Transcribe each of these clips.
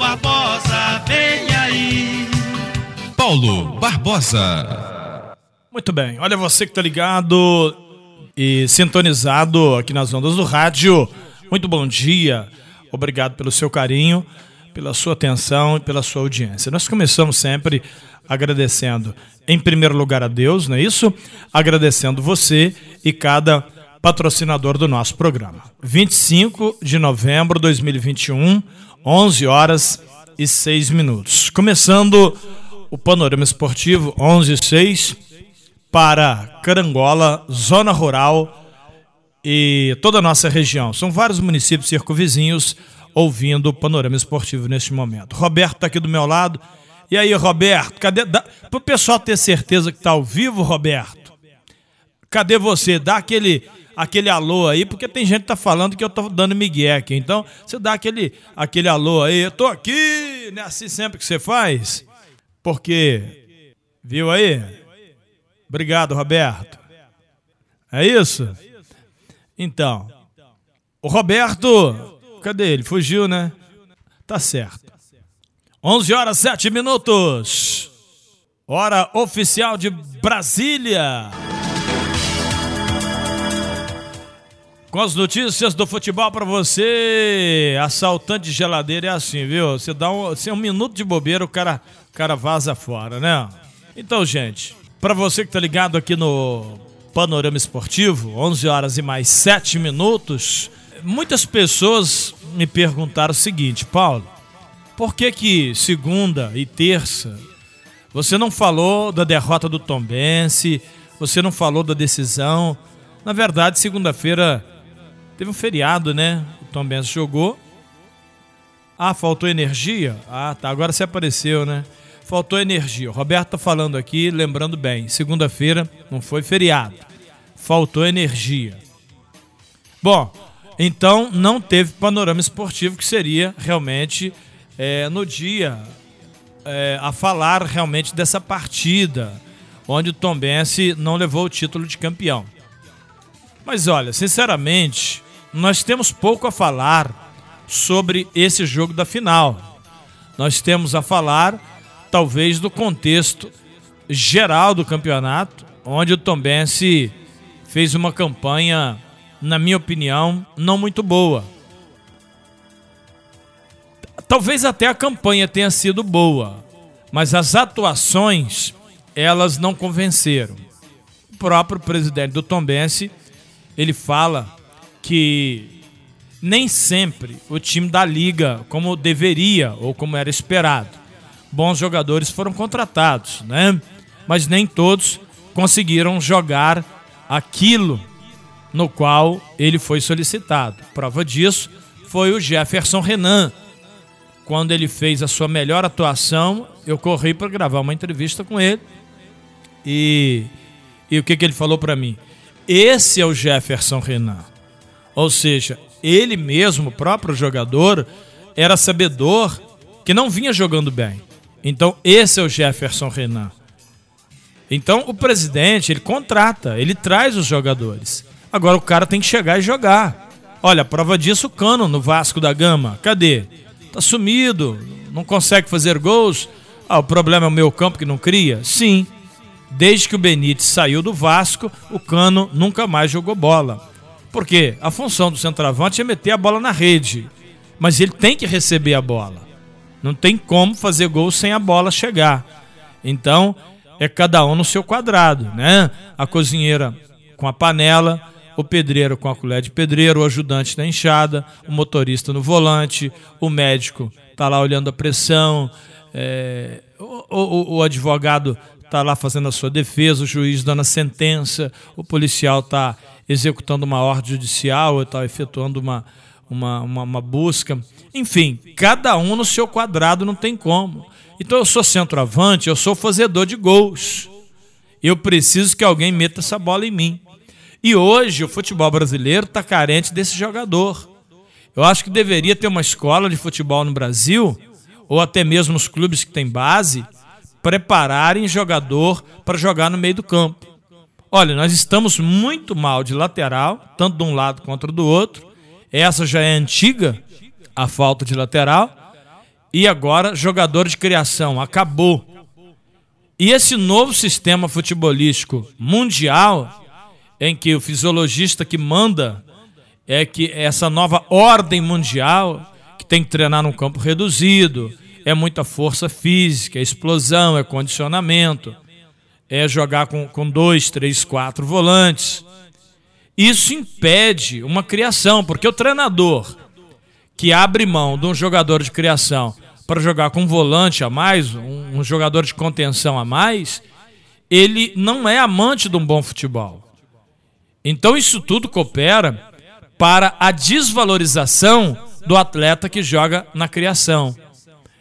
Barbosa, vem aí. Paulo Barbosa. Muito bem, olha você que tá ligado e sintonizado aqui nas ondas do rádio. Muito bom dia, obrigado pelo seu carinho, pela sua atenção e pela sua audiência. Nós começamos sempre agradecendo, em primeiro lugar, a Deus, não é isso? Agradecendo você e cada patrocinador do nosso programa. 25 de novembro de 2021, 11 horas e 6 minutos. Começando o panorama esportivo 11 e 6 para Carangola, zona rural e toda a nossa região. São vários municípios circunvizinhos ouvindo o panorama esportivo neste momento. Roberto está aqui do meu lado. E aí, Roberto, cadê? Para o pessoal ter certeza que está ao vivo, Roberto, cadê você? Dá aquele aquele alô aí, porque tem gente que tá falando que eu tô dando migué aqui. Então, você dá aquele, aquele alô aí, eu tô aqui, não é assim sempre que você faz? Porque, viu aí? Obrigado, Roberto. É isso? Então, o Roberto, cadê ele? Fugiu, né? Tá certo. 11 horas 7 minutos. Hora oficial de Brasília. Com as notícias do futebol para você, assaltante de geladeira é assim, viu? Você dá um, assim, um minuto de bobeira, o cara, o cara vaza fora, né? Então, gente, para você que tá ligado aqui no Panorama Esportivo, 11 horas e mais 7 minutos, muitas pessoas me perguntaram o seguinte, Paulo, por que que segunda e terça você não falou da derrota do Tombense, você não falou da decisão? Na verdade, segunda-feira Teve um feriado, né? O Tom Benz jogou. Ah, faltou energia? Ah, tá. Agora você apareceu, né? Faltou energia. O Roberto tá falando aqui, lembrando bem. Segunda-feira não foi feriado. Faltou energia. Bom, então não teve panorama esportivo que seria realmente é, no dia é, a falar realmente dessa partida onde o Tom Bense não levou o título de campeão. Mas olha, sinceramente, nós temos pouco a falar sobre esse jogo da final. Nós temos a falar, talvez, do contexto geral do campeonato, onde o Tombense fez uma campanha, na minha opinião, não muito boa. Talvez até a campanha tenha sido boa, mas as atuações, elas não convenceram. O próprio presidente do Tombense, ele fala que nem sempre o time da liga como deveria ou como era esperado. Bons jogadores foram contratados, né? Mas nem todos conseguiram jogar aquilo no qual ele foi solicitado. Prova disso foi o Jefferson Renan. Quando ele fez a sua melhor atuação, eu corri para gravar uma entrevista com ele. E, e o que, que ele falou para mim? Esse é o Jefferson Renan. Ou seja, ele mesmo, o próprio jogador, era sabedor que não vinha jogando bem. Então, esse é o Jefferson Renan. Então, o presidente, ele contrata, ele traz os jogadores. Agora, o cara tem que chegar e jogar. Olha, prova disso o Cano no Vasco da Gama. Cadê? Tá sumido, não consegue fazer gols. Ah, o problema é o meu campo que não cria? Sim. Desde que o Benítez saiu do Vasco, o Cano nunca mais jogou bola. Porque a função do centroavante é meter a bola na rede. Mas ele tem que receber a bola. Não tem como fazer gol sem a bola chegar. Então, é cada um no seu quadrado, né? A cozinheira com a panela, o pedreiro com a colher de pedreiro, o ajudante na enxada, o motorista no volante, o médico tá lá olhando a pressão, é, o, o, o advogado tá lá fazendo a sua defesa, o juiz dando a sentença, o policial tá executando uma ordem judicial, está efetuando uma, uma, uma, uma, busca. Enfim, cada um no seu quadrado não tem como. Então eu sou centroavante, eu sou fazedor de gols. Eu preciso que alguém meta essa bola em mim. E hoje o futebol brasileiro está carente desse jogador. Eu acho que deveria ter uma escola de futebol no Brasil, ou até mesmo os clubes que têm base, prepararem jogador para jogar no meio do campo. Olha, nós estamos muito mal de lateral, tanto de um lado quanto do outro. Essa já é antiga, a falta de lateral. e agora jogador de criação. Acabou. E esse novo sistema futebolístico mundial, em que o fisiologista que manda é que essa nova ordem mundial, que tem que treinar num campo reduzido, é muita força física, é explosão, é condicionamento, é jogar com, com dois, três, quatro volantes. Isso impede uma criação, porque o treinador que abre mão de um jogador de criação para jogar com um volante a mais, um, um jogador de contenção a mais, ele não é amante de um bom futebol. Então isso tudo coopera para a desvalorização do atleta que joga na criação.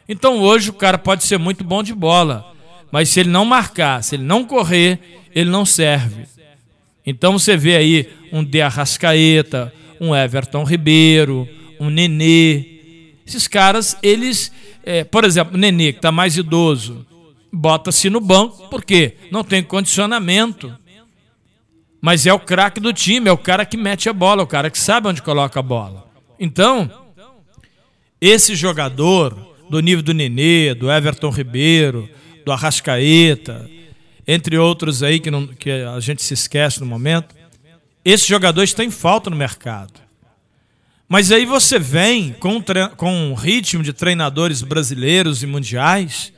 Então hoje o cara pode ser muito bom de bola, mas se ele não marcar, se ele não correr, ele não serve. Então você vê aí um De Arrascaeta, um Everton Ribeiro, um Nenê. Esses caras, eles, é, por exemplo, o Nenê, que está mais idoso, bota-se no banco, porque não tem condicionamento. Mas é o craque do time, é o cara que mete a bola, é o cara que sabe onde coloca a bola. Então, esse jogador do nível do Nenê, do Everton Ribeiro, do Arrascaeta, entre outros aí que, não, que a gente se esquece no momento. Esses jogadores têm falta no mercado. Mas aí você vem com com um ritmo de treinadores brasileiros e mundiais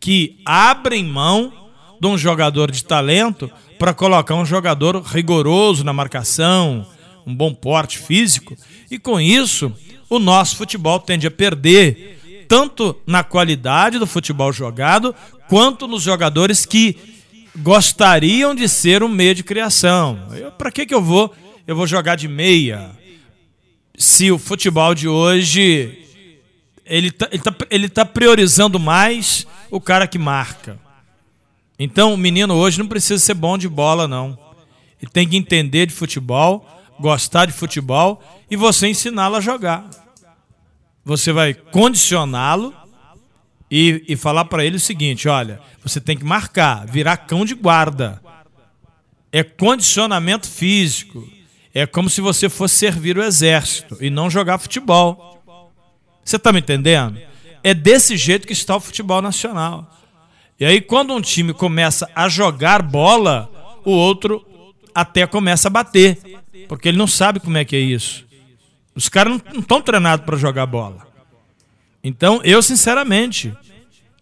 que abrem mão de um jogador de talento para colocar um jogador rigoroso na marcação, um bom porte físico, e com isso o nosso futebol tende a perder tanto na qualidade do futebol jogado, quanto nos jogadores que gostariam de ser um meio de criação. Para que, que eu vou? Eu vou jogar de meia. Se o futebol de hoje ele está ele tá, ele tá priorizando mais o cara que marca. Então o menino hoje não precisa ser bom de bola, não. Ele tem que entender de futebol, gostar de futebol e você ensiná-lo a jogar você vai condicioná-lo e, e falar para ele o seguinte: olha, você tem que marcar, virar cão de guarda. É condicionamento físico. É como se você fosse servir o exército e não jogar futebol. Você está me entendendo? É desse jeito que está o futebol nacional. E aí, quando um time começa a jogar bola, o outro até começa a bater, porque ele não sabe como é que é isso. Os caras não estão treinados para jogar bola. Então, eu, sinceramente,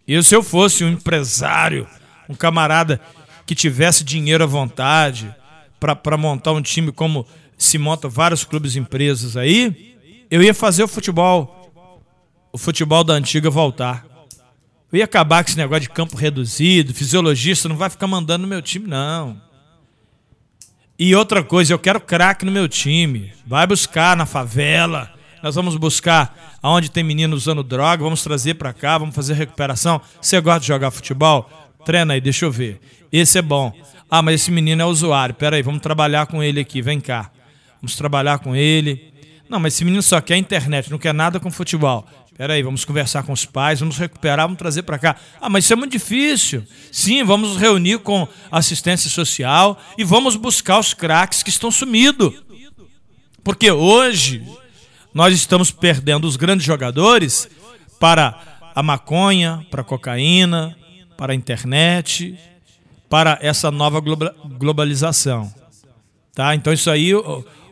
eu, se eu fosse um empresário, um camarada que tivesse dinheiro à vontade para montar um time como se monta vários clubes e empresas aí, eu ia fazer o futebol, o futebol da antiga voltar. Eu ia acabar com esse negócio de campo reduzido, fisiologista não vai ficar mandando no meu time, não. E outra coisa, eu quero craque no meu time. Vai buscar na favela. Nós vamos buscar aonde tem menino usando droga, vamos trazer para cá, vamos fazer recuperação. Você gosta de jogar futebol? Treina aí, deixa eu ver. Esse é bom. Ah, mas esse menino é usuário. Pera aí, vamos trabalhar com ele aqui, vem cá. Vamos trabalhar com ele. Não, mas esse menino só quer internet, não quer nada com futebol. Peraí, vamos conversar com os pais, vamos recuperar, vamos trazer para cá. Ah, mas isso é muito difícil. Sim, vamos reunir com assistência social e vamos buscar os craques que estão sumidos. Porque hoje nós estamos perdendo os grandes jogadores para a maconha, para a cocaína, para a internet, para essa nova globalização. Tá? Então isso aí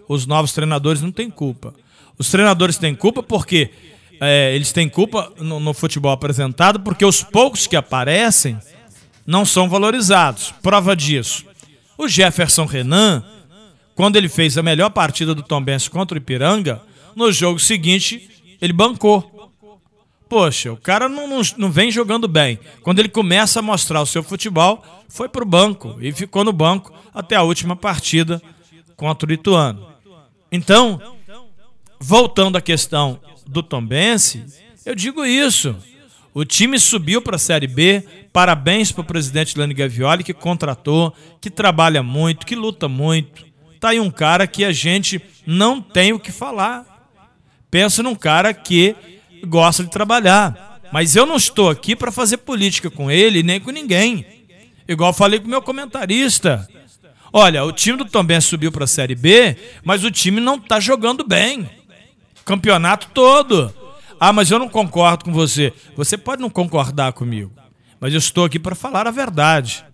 os novos treinadores não têm culpa. Os treinadores têm culpa porque é, eles têm culpa no, no futebol apresentado porque os poucos que aparecem não são valorizados. Prova disso. O Jefferson Renan, quando ele fez a melhor partida do Tom Benz contra o Ipiranga, no jogo seguinte ele bancou. Poxa, o cara não, não, não, vem jogando bem. Quando ele começa a mostrar o seu futebol, foi para o banco e ficou no banco até a última partida contra o Ituano. Então, voltando à questão do Tombense, eu digo isso. O time subiu para a Série B. Parabéns para o presidente Lani Gavioli, que contratou, que trabalha muito, que luta muito. Tá aí um cara que a gente não tem o que falar. Pensa num cara que gosta de trabalhar. Mas eu não estou aqui para fazer política com ele nem com ninguém. Igual falei com o meu comentarista. Olha, o time do Tombense subiu para a Série B, mas o time não está jogando bem campeonato todo. Ah, mas eu não concordo com você. Você pode não concordar comigo, mas eu estou aqui para falar a verdade.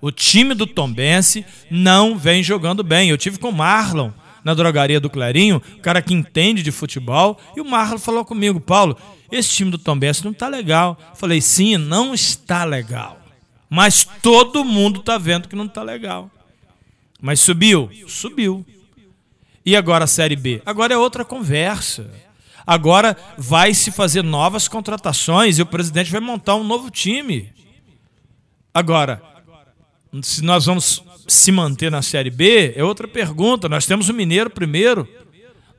O time do Tombense não vem jogando bem. Eu tive com o Marlon na drogaria do Clarinho, o cara que entende de futebol, e o Marlon falou comigo, Paulo, esse time do Tombense não está legal. falei, sim, não está legal. Mas todo mundo está vendo que não está legal. Mas subiu? Subiu. E agora a Série B? Agora é outra conversa. Agora vai se fazer novas contratações e o presidente vai montar um novo time. Agora, se nós vamos se manter na Série B, é outra pergunta. Nós temos o Mineiro primeiro.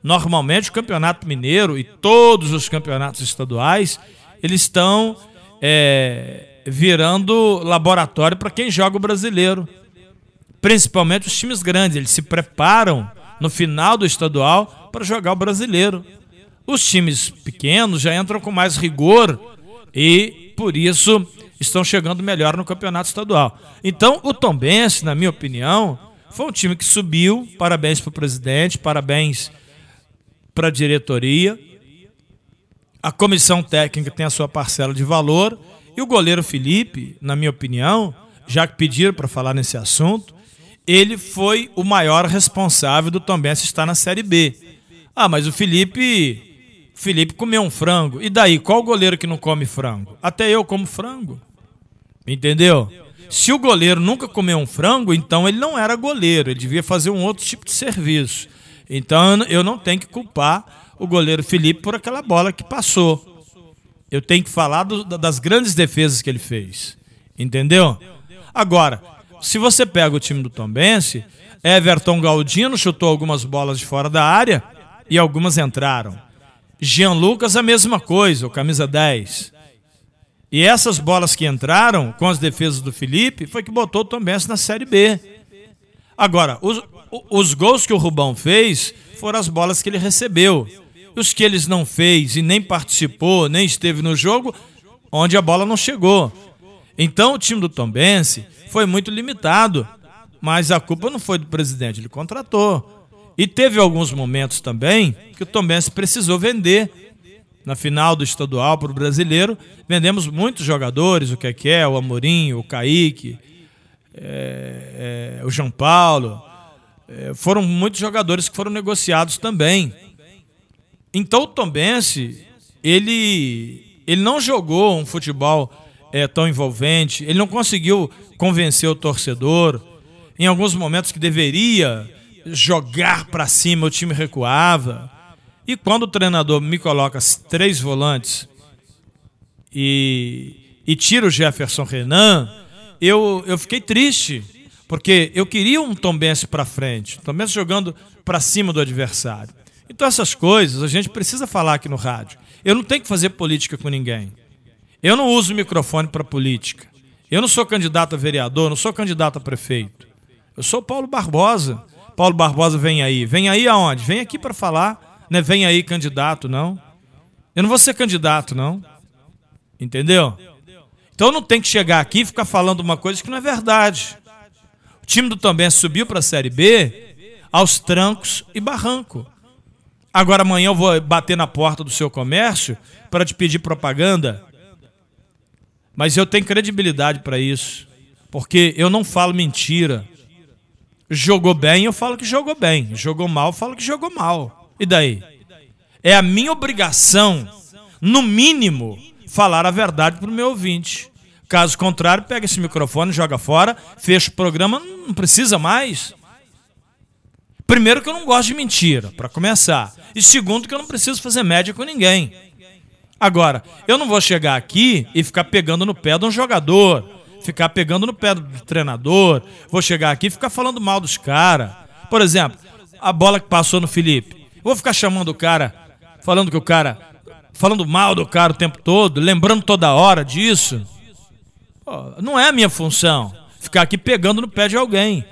Normalmente o Campeonato Mineiro e todos os campeonatos estaduais, eles estão é, virando laboratório para quem joga o brasileiro. Principalmente os times grandes, eles se preparam no final do estadual para jogar o brasileiro. Os times pequenos já entram com mais rigor e, por isso, estão chegando melhor no campeonato estadual. Então, o Tombense, na minha opinião, foi um time que subiu. Parabéns para o presidente, parabéns para a diretoria. A comissão técnica tem a sua parcela de valor. E o goleiro Felipe, na minha opinião, já que pediram para falar nesse assunto, ele foi o maior responsável do Tombense estar na Série B. Ah, mas o Felipe. Felipe comeu um frango. E daí? Qual goleiro que não come frango? Até eu como frango. Entendeu? Se o goleiro nunca comeu um frango, então ele não era goleiro, ele devia fazer um outro tipo de serviço. Então eu não tenho que culpar o goleiro Felipe por aquela bola que passou. Eu tenho que falar do, das grandes defesas que ele fez. Entendeu? Agora, se você pega o time do Tombense, Everton Galdino chutou algumas bolas de fora da área e algumas entraram. Jean Lucas a mesma coisa, o camisa 10. E essas bolas que entraram com as defesas do Felipe foi que botou o Tom Benz na Série B. Agora, os, os gols que o Rubão fez foram as bolas que ele recebeu. Os que eles não fez e nem participou, nem esteve no jogo, onde a bola não chegou. Então o time do Tombense foi muito limitado, mas a culpa não foi do presidente, ele contratou. E teve alguns momentos também que o Tombense precisou vender na final do estadual para o brasileiro. Vendemos muitos jogadores, o que é o Amorim, o Kaique, é, é, o João Paulo. É, foram muitos jogadores que foram negociados também. Então o Tombense, ele, ele não jogou um futebol é, tão envolvente, ele não conseguiu convencer o torcedor. Em alguns momentos que deveria jogar para cima, o time recuava. E quando o treinador me coloca três volantes e, e tira o Jefferson Renan, eu, eu fiquei triste, porque eu queria um Tombense para frente, Tombense jogando para cima do adversário. Então essas coisas a gente precisa falar aqui no rádio. Eu não tenho que fazer política com ninguém. Eu não uso microfone para política. Eu não sou candidato a vereador, não sou candidato a prefeito. Eu sou Paulo Barbosa. Paulo Barbosa vem aí. Vem aí aonde? Vem aqui para falar né, vem aí candidato, não. Eu não vou ser candidato, não. Entendeu? Então não tem que chegar aqui e ficar falando uma coisa que não é verdade. O time do Tombense subiu para a Série B aos trancos e barranco. Agora amanhã eu vou bater na porta do seu comércio para te pedir propaganda. Mas eu tenho credibilidade para isso. Porque eu não falo mentira. Jogou bem, eu falo que jogou bem. Jogou mal, eu falo que jogou mal. E daí? É a minha obrigação, no mínimo, falar a verdade para o meu ouvinte. Caso contrário, pega esse microfone, joga fora, fecha o programa, não precisa mais. Primeiro que eu não gosto de mentira, para começar. E segundo que eu não preciso fazer média com ninguém. Agora, eu não vou chegar aqui e ficar pegando no pé de um jogador, ficar pegando no pé do treinador, vou chegar aqui e ficar falando mal dos caras. Por exemplo, a bola que passou no Felipe. Vou ficar chamando o cara, falando que o cara. falando mal do cara o tempo todo, lembrando toda hora disso. Pô, não é a minha função ficar aqui pegando no pé de alguém.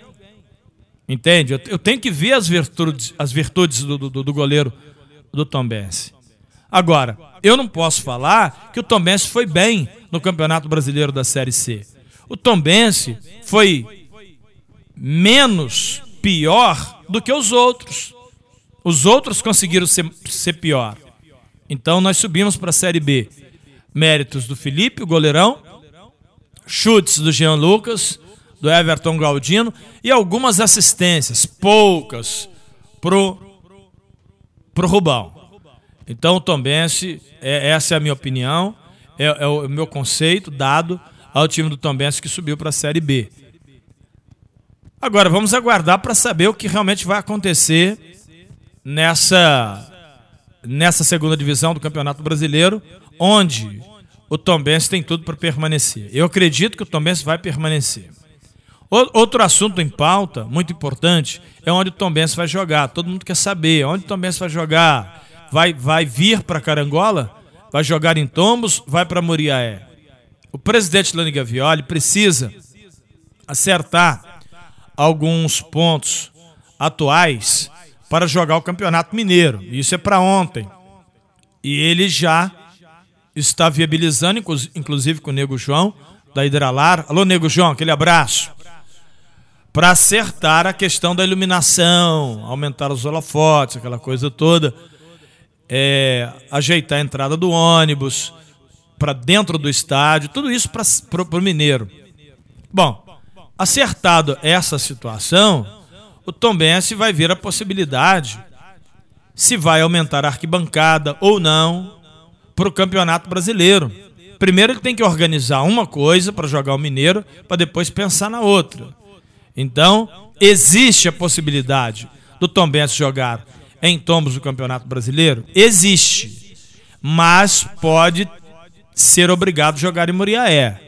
Entende? Eu, tenho que ver as virtudes, as virtudes do, do, do goleiro do Tom Benz. Agora, eu não posso falar que o Tom Benz foi bem no Campeonato Brasileiro da Série C. O Tom Benz foi menos pior do que os outros. Os outros conseguiram ser, ser pior. Então nós subimos para a Série B. Méritos do Felipe, o goleirão, chutes do Jean Lucas, do Everton Galdino e algumas assistências, poucas, pro, pro Rubão. Então Tombense, é, essa é a minha opinião, é, é o meu conceito dado ao time do Tombense que subiu para a Série B. Agora vamos aguardar para saber o que realmente vai acontecer nessa nessa segunda divisão do Campeonato Brasileiro, onde o Tombense tem tudo para permanecer. Eu acredito que o Tombense vai permanecer. Outro assunto em pauta, muito importante, é onde o Tombense vai jogar. Todo mundo quer saber onde o Tombense vai jogar. Vai, vai vir para Carangola? Vai jogar em Tombos? Vai para Muriaé? O presidente Lani Gavioli precisa acertar alguns pontos atuais para jogar o Campeonato Mineiro. Isso é para ontem. E ele já está viabilizando, inclusive com o Nego João, da Hidralar. Alô, Nego João, aquele abraço para acertar a questão da iluminação, aumentar os holofotes, aquela coisa toda, é, ajeitar a entrada do ônibus para dentro do estádio, tudo isso para o Mineiro. Bom, acertado essa situação, o Tom Bense vai ver a possibilidade se vai aumentar a arquibancada ou não para o Campeonato Brasileiro. Primeiro ele tem que organizar uma coisa para jogar o Mineiro, para depois pensar na outra. Então, existe a possibilidade do Tom Benz jogar em tombos do Campeonato Brasileiro? Existe. Mas pode ser obrigado a jogar em Muriaé.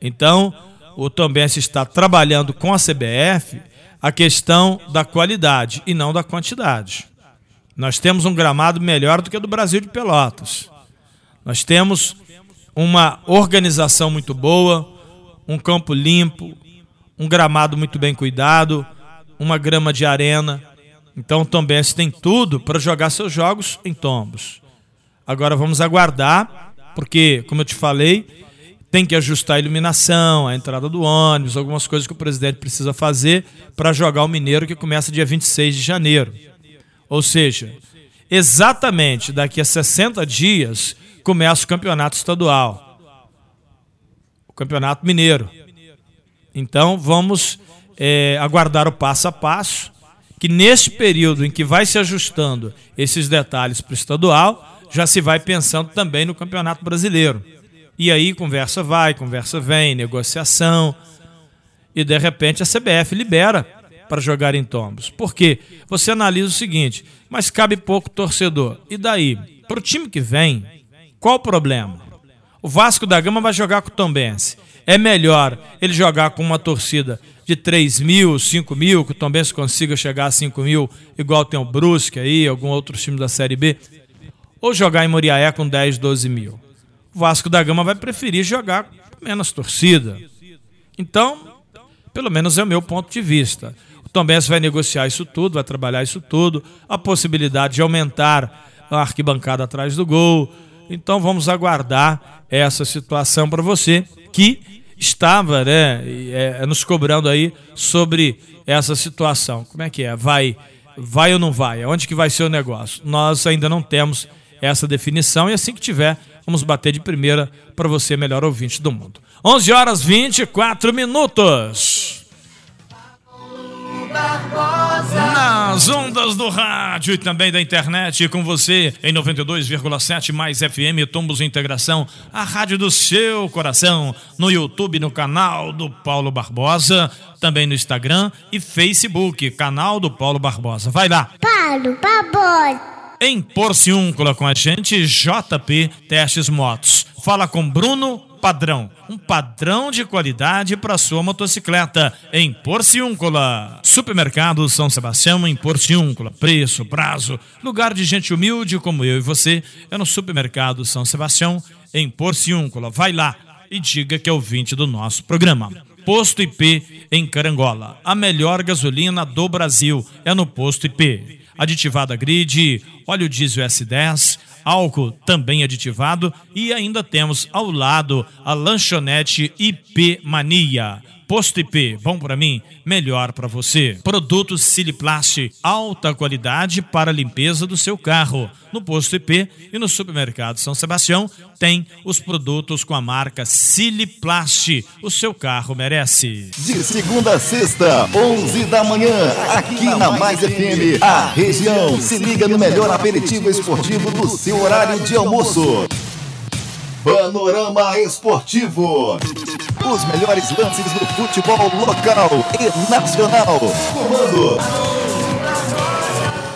Então, o Tom Benz está trabalhando com a CBF a questão da qualidade e não da quantidade. Nós temos um gramado melhor do que o do Brasil de Pelotas. Nós temos uma organização muito boa, um campo limpo, um gramado muito bem cuidado, uma grama de arena. Então o Tombense tem tudo para jogar seus jogos em tombos. Agora vamos aguardar, porque, como eu te falei, tem que ajustar a iluminação, a entrada do ônibus, algumas coisas que o presidente precisa fazer para jogar o Mineiro, que começa dia 26 de janeiro. Ou seja, exatamente daqui a 60 dias começa o campeonato estadual. O campeonato mineiro. Então vamos é, aguardar o passo a passo, que neste período em que vai se ajustando esses detalhes para o estadual, já se vai pensando também no Campeonato Brasileiro. E aí conversa vai, conversa vem, negociação, e de repente a CBF libera para jogar em tombos. Porque você analisa o seguinte, mas cabe pouco torcedor. E daí? Para o time que vem, qual o problema? O Vasco da Gama vai jogar com o Tombense. É melhor ele jogar com uma torcida de 3 mil, 5 mil, que também se consiga chegar a 5 mil, igual tem o Brusque aí, algum outro time da Série B, ou jogar em Moriaé com 10, 12 mil. O Vasco da Gama vai preferir jogar com menos torcida. Então, pelo menos é o meu ponto de vista. O Tom Benz vai negociar isso tudo, vai trabalhar isso tudo, a possibilidade de aumentar a arquibancada atrás do gol. Então vamos aguardar essa situação para você que estava né, é, nos cobrando aí sobre essa situação. Como é que é? Vai, vai ou não vai? Onde que vai ser o negócio? Nós ainda não temos essa definição e assim que tiver, vamos bater de primeira para você, melhor ouvinte do mundo. 11 horas 24 minutos. Nas ondas do rádio e também da internet, com você em 92,7 mais FM Tombos Integração, a rádio do seu coração, no YouTube, no canal do Paulo Barbosa, também no Instagram e Facebook, canal do Paulo Barbosa. Vai lá. Paulo Barbosa. Em Porciúncula com a gente, JP Testes Motos. Fala com Bruno padrão. Um padrão de qualidade para sua motocicleta em Porciúncula. Supermercado São Sebastião em Porciúncula. Preço, prazo, lugar de gente humilde como eu e você é no Supermercado São Sebastião em Porciúncula. Vai lá e diga que é ouvinte do nosso programa. Posto IP em Carangola. A melhor gasolina do Brasil é no Posto IP. Aditivada grid, óleo diesel S10 álcool também aditivado e ainda temos ao lado a lanchonete IP Mania. Posto IP, bom para mim, melhor para você. Produtos Siliplast, alta qualidade para a limpeza do seu carro. No Posto IP e no Supermercado São Sebastião tem os produtos com a marca Siliplast. O seu carro merece. De segunda a sexta, 11 da manhã, aqui na Mais FM, a região se liga no melhor aperitivo esportivo do seu horário de almoço. Panorama Esportivo. Os melhores lances do futebol local e nacional. Comando.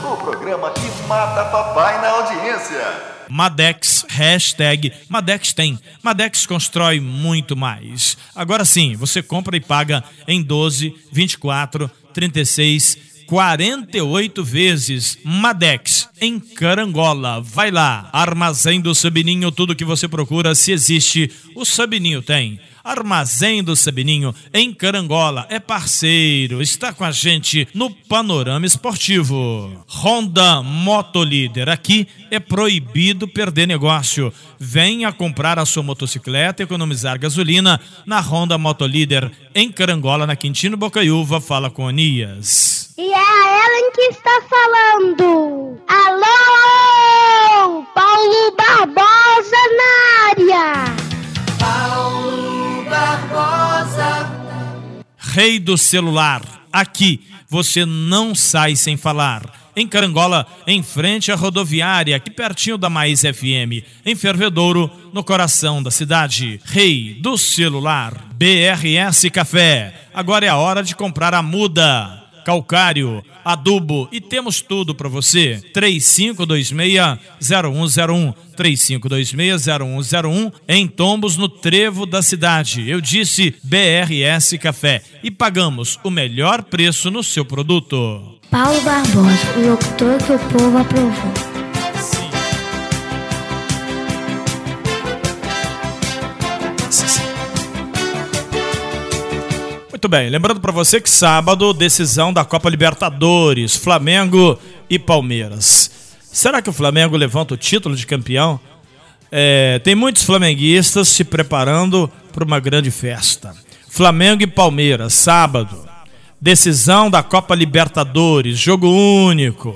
O programa que mata papai na audiência. Madex, hashtag Madex tem. Madex constrói muito mais. Agora sim, você compra e paga em 12, 24, 36, 48 vezes. Madex, em Carangola. Vai lá, Armazém do Sabininho, tudo que você procura, se existe, o Sabininho tem. Armazém do Sabininho, em Carangola, é parceiro, está com a gente no Panorama Esportivo. Honda Motolíder, aqui é proibido perder negócio. Venha comprar a sua motocicleta e economizar gasolina na Honda Motolíder, em Carangola, na Quintino Bocaiúva. Fala com Anias. E é a Ellen que está falando. Alô, Paulo Barbosa na área. Rei do celular, aqui você não sai sem falar. Em Carangola, em frente à rodoviária, aqui pertinho da Mais FM. Em Fervedouro, no coração da cidade. Rei do celular, BRS Café. Agora é a hora de comprar a muda calcário, adubo e temos tudo para você. 3526-0101. 3526-0101 em Tombos, no Trevo da cidade. Eu disse BRS Café e pagamos o melhor preço no seu produto. Paulo Barbosa, o locutor que o povo aprovou. Muito bem, lembrando para você que sábado, decisão da Copa Libertadores, Flamengo e Palmeiras. Será que o Flamengo levanta o título de campeão? É, tem muitos flamenguistas se preparando para uma grande festa. Flamengo e Palmeiras, sábado. Decisão da Copa Libertadores, jogo único.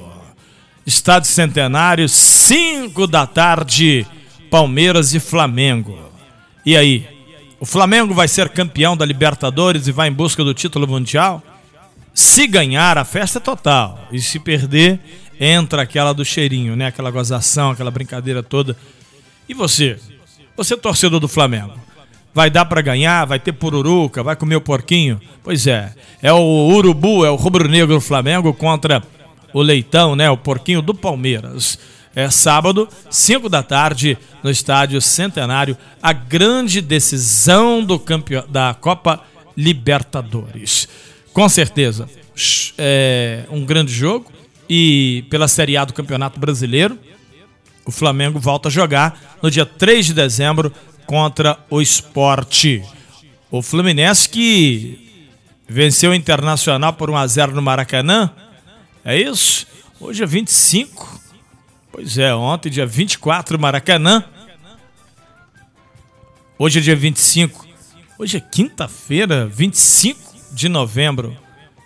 Estádio Centenário, 5 da tarde, Palmeiras e Flamengo. E aí? O Flamengo vai ser campeão da Libertadores e vai em busca do título mundial? Se ganhar, a festa é total. E se perder, entra aquela do cheirinho, né? Aquela gozação, aquela brincadeira toda. E você? Você é torcedor do Flamengo? Vai dar para ganhar? Vai ter pururuca? Vai comer o porquinho? Pois é. É o urubu, é o rubro-negro Flamengo contra o leitão, né? O porquinho do Palmeiras. É sábado, 5 da tarde, no estádio Centenário, a grande decisão do campeão, da Copa Libertadores. Com certeza, é um grande jogo e pela Série A do Campeonato Brasileiro, o Flamengo volta a jogar no dia 3 de dezembro contra o Esporte. O Fluminense que venceu o Internacional por 1 a 0 no Maracanã. É isso? Hoje é 25 Pois é, ontem, dia 24, Maracanã. Hoje é dia 25. Hoje é quinta-feira, 25 de novembro.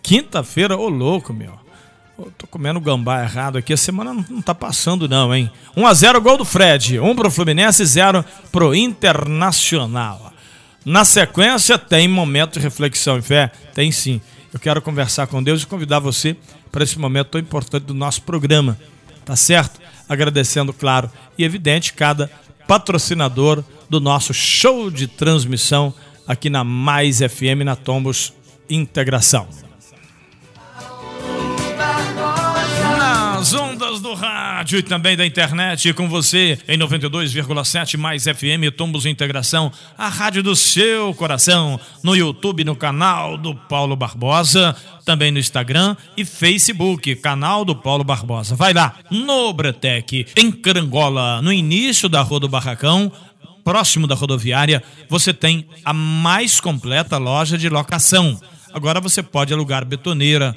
Quinta-feira, ô louco, meu. Eu tô comendo gambá errado aqui. A semana não, não tá passando, não, hein? 1x0 gol do Fred. 1 pro Fluminense, 0 pro Internacional. Na sequência, tem momento de reflexão e fé? Tem sim. Eu quero conversar com Deus e convidar você para esse momento tão importante do nosso programa. Tá certo? Agradecendo, claro, e evidente, cada patrocinador do nosso show de transmissão aqui na Mais FM, na Tombos Integração. Nas ondas do rádio e também da internet, com você em 92,7 mais FM Tombos Integração, a rádio do seu coração, no YouTube, no canal do Paulo Barbosa, também no Instagram e Facebook, canal do Paulo Barbosa. Vai lá, no Bretec, em Carangola, no início da Rua do Barracão, próximo da rodoviária, você tem a mais completa loja de locação. Agora você pode alugar betoneira,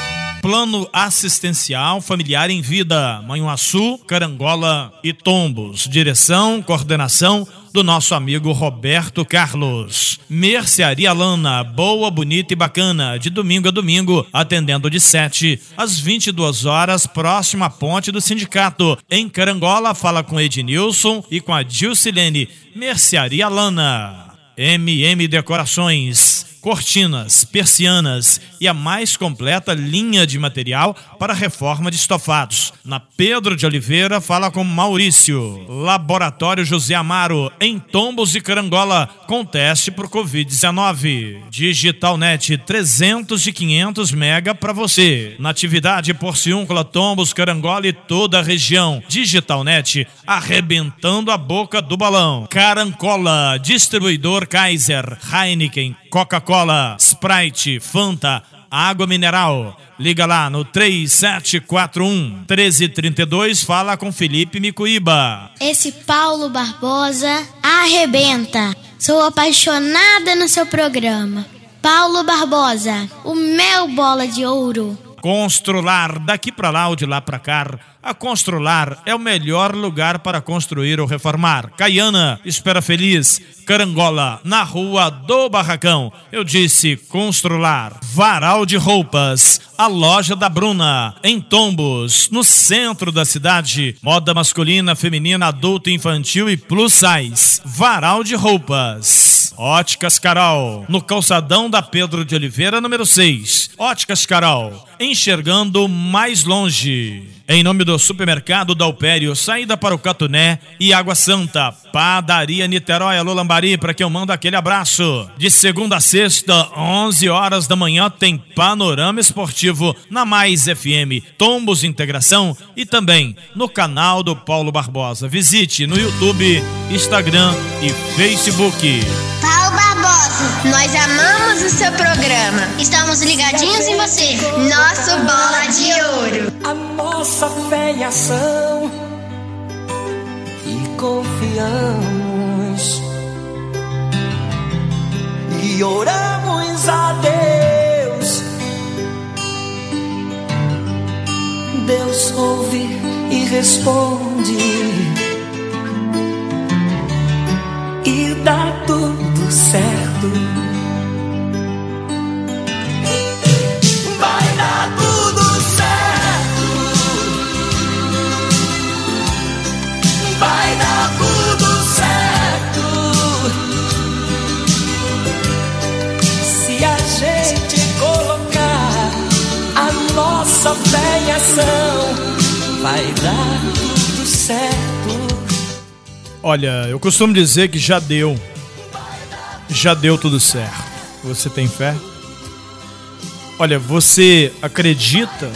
Plano assistencial familiar em vida, Manhuaçu, Carangola e Tombos. Direção, coordenação do nosso amigo Roberto Carlos. Mercearia Lana, boa, bonita e bacana, de domingo a domingo, atendendo de 7 às 22 horas, próximo à ponte do sindicato. Em Carangola, fala com Ednilson e com a Dilcilene. Mercearia Lana. MM Decorações cortinas, persianas e a mais completa linha de material para reforma de estofados. Na Pedro de Oliveira, fala com Maurício. Laboratório José Amaro, em Tombos e Carangola, com teste por Covid-19. Digitalnet, 300 e 500 mega para você. Natividade Porciúncula, Tombos, Carangola e toda a região. Digitalnet, arrebentando a boca do balão. Carancola, distribuidor Kaiser, Heineken, Coca-Cola, Sprite, Fanta, água mineral. Liga lá no 3741 1332, fala com Felipe Micuíba. Esse Paulo Barbosa arrebenta. Sou apaixonada no seu programa. Paulo Barbosa, o meu bola de ouro. Constrular, daqui para lá ou de lá para cá. A Constrular é o melhor lugar para construir ou reformar. Caiana, Espera Feliz, Carangola, na rua do Barracão. Eu disse Constrular. Varal de Roupas, a loja da Bruna, em Tombos, no centro da cidade. Moda masculina, feminina, adulto, infantil e plus size. Varal de Roupas. Óticas Carol, no calçadão da Pedro de Oliveira, número 6. Óticas Carol, enxergando mais longe. Em nome do supermercado Dalpério, saída para o Catuné e Água Santa, Padaria Niterói, Alô Lambari, para quem eu mando aquele abraço. De segunda a sexta, 11 horas da manhã, tem Panorama Esportivo na Mais FM, Tombos Integração e também no canal do Paulo Barbosa. Visite no YouTube, Instagram e Facebook. O seu programa. Estamos ligadinhos em você. Nosso bola de ouro. A nossa fé e ação e confiamos e oramos a Deus. Deus ouve e responde e dá tudo certo. Vai dar tudo certo. Olha, eu costumo dizer que já deu. Já deu tudo certo. Você tem fé? Olha, você acredita?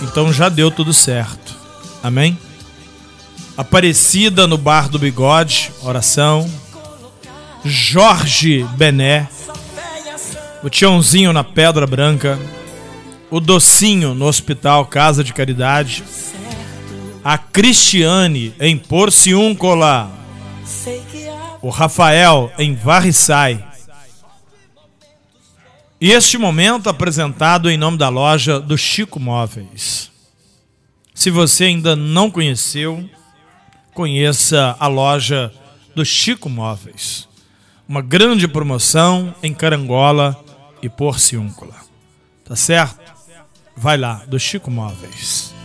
Então já deu tudo certo. Amém? Aparecida no bar do bigode, oração. Jorge Bené. O Tiãozinho na Pedra Branca. O Docinho no Hospital Casa de Caridade. A Cristiane em Porciúncula. O Rafael em Varriçai. E este momento apresentado em nome da loja do Chico Móveis. Se você ainda não conheceu, conheça a loja do Chico Móveis. Uma grande promoção em Carangola e Porciúncula. Tá certo? Vai lá, do Chico Móveis.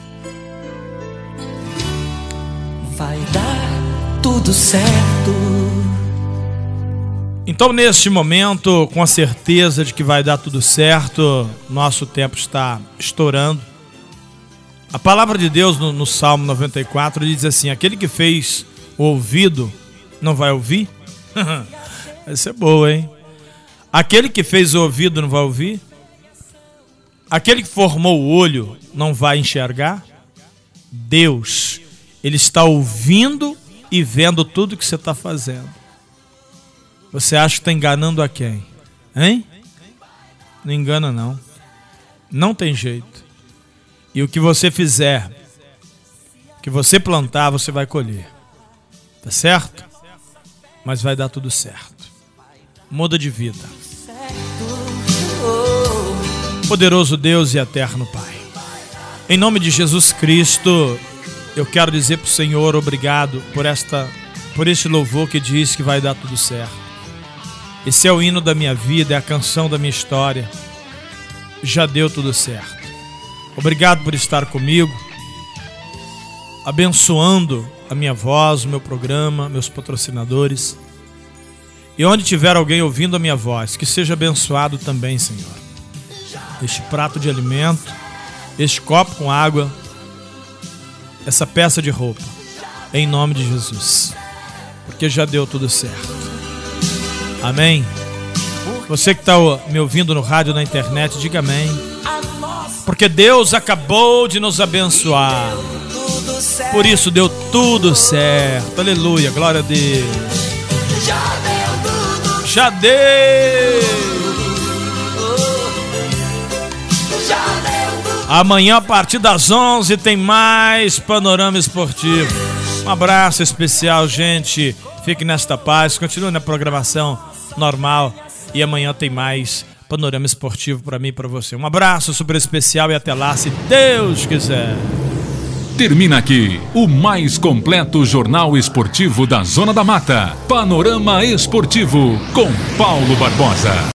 Vai dar tudo certo. Então, neste momento, com a certeza de que vai dar tudo certo, nosso tempo está estourando. A palavra de Deus no, no Salmo 94 diz assim: Aquele que fez o ouvido não vai ouvir? Essa é boa, hein? Aquele que fez o ouvido não vai ouvir? Aquele que formou o olho não vai enxergar? Deus, Ele está ouvindo e vendo tudo que você está fazendo. Você acha que está enganando a quem? Hein? Não engana, não. Não tem jeito. E o que você fizer, o que você plantar, você vai colher. Tá certo? Mas vai dar tudo certo. Muda de vida. Poderoso Deus e eterno Pai. Em nome de Jesus Cristo, eu quero dizer para o Senhor obrigado por esta por este louvor que diz que vai dar tudo certo. Esse é o hino da minha vida, é a canção da minha história. Já deu tudo certo. Obrigado por estar comigo, abençoando a minha voz, o meu programa, meus patrocinadores. E onde tiver alguém ouvindo a minha voz, que seja abençoado também, Senhor. Este prato de alimento, este copo com água, essa peça de roupa, em nome de Jesus, porque já deu tudo certo. Amém. Você que está me ouvindo no rádio, na internet, diga amém. Porque Deus acabou de nos abençoar. Por isso deu tudo certo. Aleluia, glória a Deus. Já deu. Amanhã, a partir das 11, tem mais Panorama Esportivo. Um abraço especial, gente. Fique nesta paz. Continue na programação normal. E amanhã tem mais Panorama Esportivo para mim e para você. Um abraço super especial e até lá, se Deus quiser. Termina aqui o mais completo jornal esportivo da Zona da Mata. Panorama Esportivo com Paulo Barbosa.